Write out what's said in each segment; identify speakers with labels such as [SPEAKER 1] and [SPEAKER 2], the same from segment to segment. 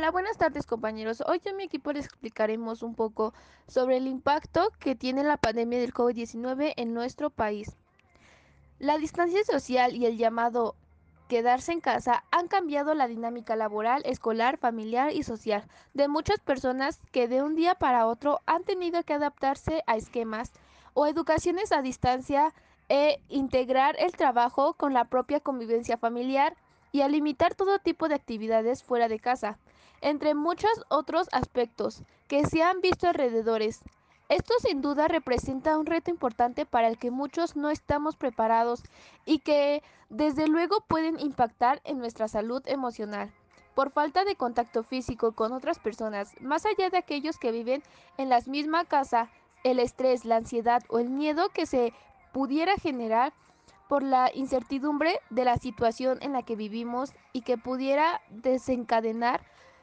[SPEAKER 1] Hola, buenas tardes compañeros. Hoy en mi equipo les explicaremos un poco sobre el impacto que tiene la pandemia del COVID-19 en nuestro país. La distancia social y el llamado quedarse en casa han cambiado la dinámica laboral, escolar, familiar y social de muchas personas que de un día para otro han tenido que adaptarse a esquemas o educaciones a distancia e integrar el trabajo con la propia convivencia familiar y a limitar todo tipo de actividades fuera de casa entre muchos otros aspectos que se han visto alrededores. Esto sin duda representa un reto importante para el que muchos no estamos preparados y que desde luego pueden impactar en nuestra salud emocional. Por falta de contacto físico con otras personas, más allá de aquellos que viven en la misma casa, el estrés, la ansiedad o el miedo que se pudiera generar por la incertidumbre de la situación en la que vivimos y que pudiera desencadenar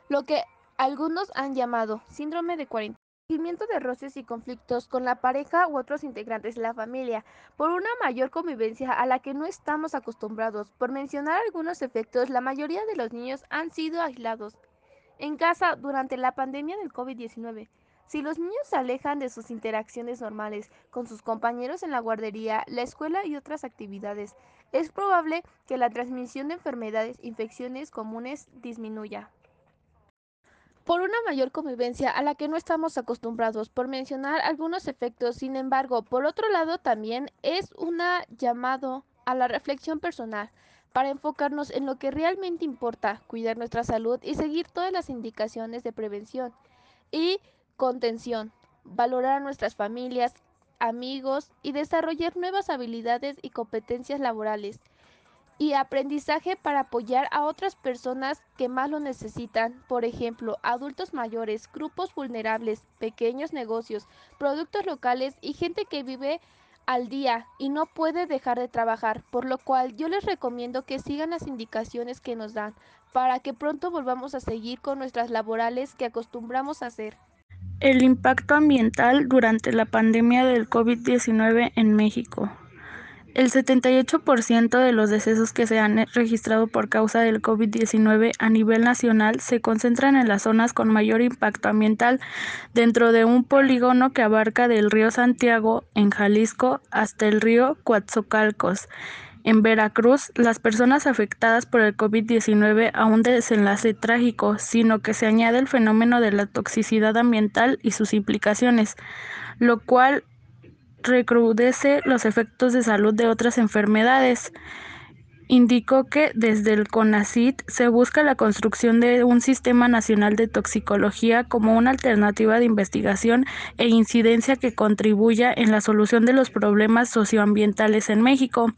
[SPEAKER 1] lo que algunos han llamado síndrome de cuarentena. De roces y conflictos con la pareja u otros integrantes de la familia, por una mayor convivencia a la que no estamos acostumbrados. Por mencionar algunos efectos, la mayoría de los niños han sido aislados en casa durante la pandemia del COVID-19. Si los niños se alejan de sus interacciones normales con sus compañeros en la guardería, la escuela y otras actividades, es probable que la transmisión de enfermedades, infecciones comunes disminuya por una mayor convivencia a la que no estamos acostumbrados, por mencionar algunos efectos. Sin embargo, por otro lado, también es un llamado a la reflexión personal para enfocarnos en lo que realmente importa, cuidar nuestra salud y seguir todas las indicaciones de prevención y contención, valorar a nuestras familias, amigos y desarrollar nuevas habilidades y competencias laborales y aprendizaje para apoyar a otras personas que más lo necesitan, por ejemplo, adultos mayores, grupos vulnerables, pequeños negocios, productos locales y gente que vive al día y no puede dejar de trabajar, por lo cual yo les recomiendo que sigan las indicaciones que nos dan para que pronto volvamos a seguir con nuestras laborales que acostumbramos a hacer.
[SPEAKER 2] El impacto ambiental durante la pandemia del COVID-19 en México. El 78% de los decesos que se han registrado por causa del COVID-19 a nivel nacional se concentran en las zonas con mayor impacto ambiental dentro de un polígono que abarca del río Santiago en Jalisco hasta el río Coatzacoalcos. En Veracruz, las personas afectadas por el COVID-19 a un desenlace trágico, sino que se añade el fenómeno de la toxicidad ambiental y sus implicaciones, lo cual recrudece los efectos de salud de otras enfermedades. Indicó que desde el CONACIT se busca la construcción de un sistema nacional de toxicología como una alternativa de investigación e incidencia que contribuya en la solución de los problemas socioambientales en México.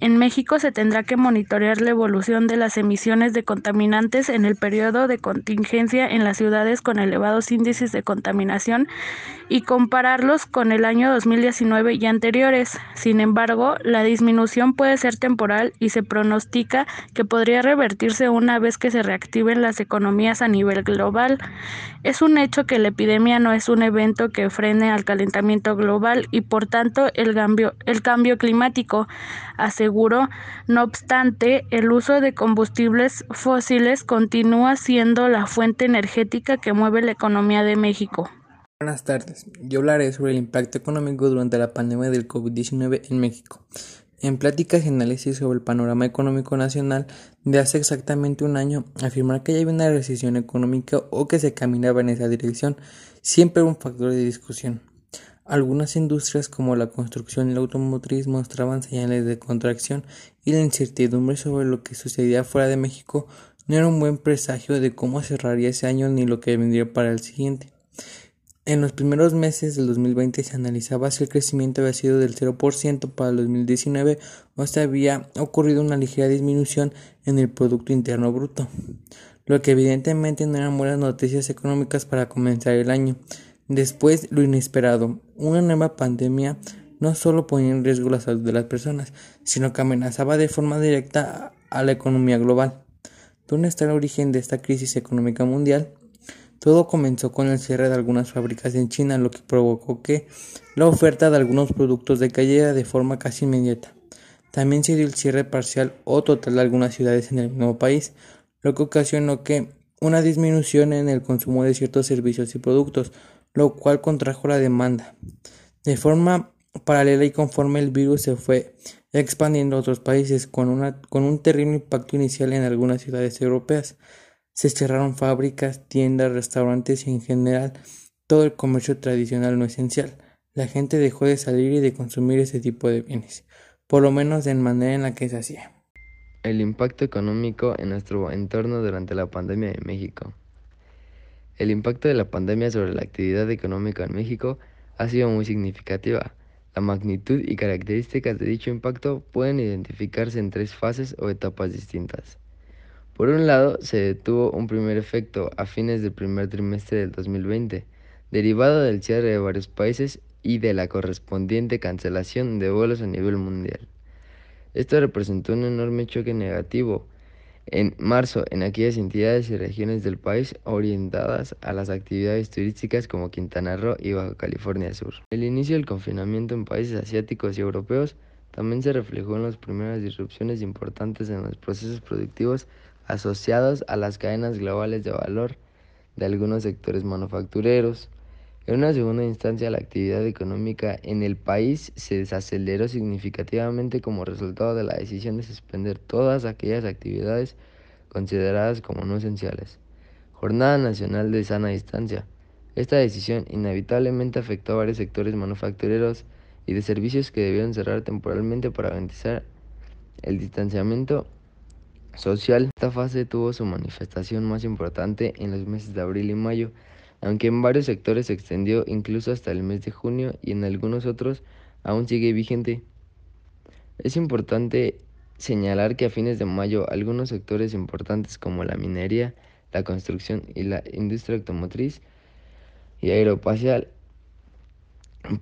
[SPEAKER 2] En México se tendrá que monitorear la evolución de las emisiones de contaminantes en el periodo de contingencia en las ciudades con elevados índices de contaminación y compararlos con el año 2019 y anteriores. Sin embargo, la disminución puede ser temporal y se pronostica que podría revertirse una vez que se reactiven las economías a nivel global. Es un hecho que la epidemia no es un evento que frene al calentamiento global y por tanto el cambio, el cambio climático aseguró. No obstante, el uso de combustibles fósiles continúa siendo la fuente energética que mueve la economía de México.
[SPEAKER 3] Buenas tardes, yo hablaré sobre el impacto económico durante la pandemia del COVID-19 en México. En pláticas y análisis sobre el panorama económico nacional de hace exactamente un año, afirmar que ya había una recesión económica o que se caminaba en esa dirección siempre un factor de discusión. Algunas industrias como la construcción y la automotriz mostraban señales de contracción y la incertidumbre sobre lo que sucedía fuera de México no era un buen presagio de cómo cerraría ese año ni lo que vendría para el siguiente. En los primeros meses del 2020 se analizaba si el crecimiento había sido del 0% para el 2019 o si había ocurrido una ligera disminución en el Producto Interno Bruto, lo que evidentemente no eran buenas noticias económicas para comenzar el año. Después, lo inesperado, una nueva pandemia no solo ponía en riesgo la salud de las personas, sino que amenazaba de forma directa a la economía global. ¿Dónde está el origen de esta crisis económica mundial? Todo comenzó con el cierre de algunas fábricas en China, lo que provocó que la oferta de algunos productos decayera de forma casi inmediata. También se dio el cierre parcial o total de algunas ciudades en el mismo país, lo que ocasionó que una disminución en el consumo de ciertos servicios y productos, lo cual contrajo la demanda. De forma paralela y conforme el virus se fue expandiendo a otros países con, una, con un terrible impacto inicial en algunas ciudades europeas, se cerraron fábricas, tiendas, restaurantes y en general todo el comercio tradicional no esencial. La gente dejó de salir y de consumir ese tipo de bienes, por lo menos de manera en la que se hacía.
[SPEAKER 4] El impacto económico en nuestro entorno durante la pandemia en México. El impacto de la pandemia sobre la actividad económica en México ha sido muy significativa. La magnitud y características de dicho impacto pueden identificarse en tres fases o etapas distintas. Por un lado, se detuvo un primer efecto a fines del primer trimestre del 2020, derivado del cierre de varios países y de la correspondiente cancelación de vuelos a nivel mundial. Esto representó un enorme choque negativo en marzo en aquellas entidades y regiones del país orientadas a las actividades turísticas como Quintana Roo y Baja California Sur. El inicio del confinamiento en países asiáticos y europeos también se reflejó en las primeras disrupciones importantes en los procesos productivos asociados a las cadenas globales de valor de algunos sectores manufactureros, en una segunda instancia, la actividad económica en el país se desaceleró significativamente como resultado de la decisión de suspender todas aquellas actividades consideradas como no esenciales. Jornada Nacional de Sana Distancia. Esta decisión inevitablemente afectó a varios sectores manufactureros y de servicios que debieron cerrar temporalmente para garantizar el distanciamiento social. Esta fase tuvo su manifestación más importante en los meses de abril y mayo, aunque en varios sectores se extendió incluso hasta el mes de junio y en algunos otros aún sigue vigente. Es importante señalar que a fines de mayo algunos sectores importantes como la minería, la construcción y la industria automotriz y aeroespacial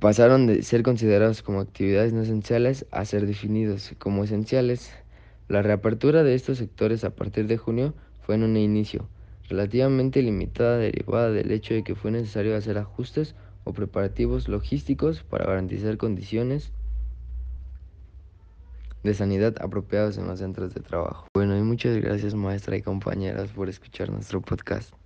[SPEAKER 4] pasaron de ser considerados como actividades no esenciales a ser definidos como esenciales. La reapertura de estos sectores a partir de junio fue en un inicio, relativamente limitada derivada del hecho de que fue necesario hacer ajustes o preparativos logísticos para garantizar condiciones de sanidad apropiadas en los centros de trabajo. Bueno, y muchas gracias maestra y compañeras por escuchar nuestro podcast.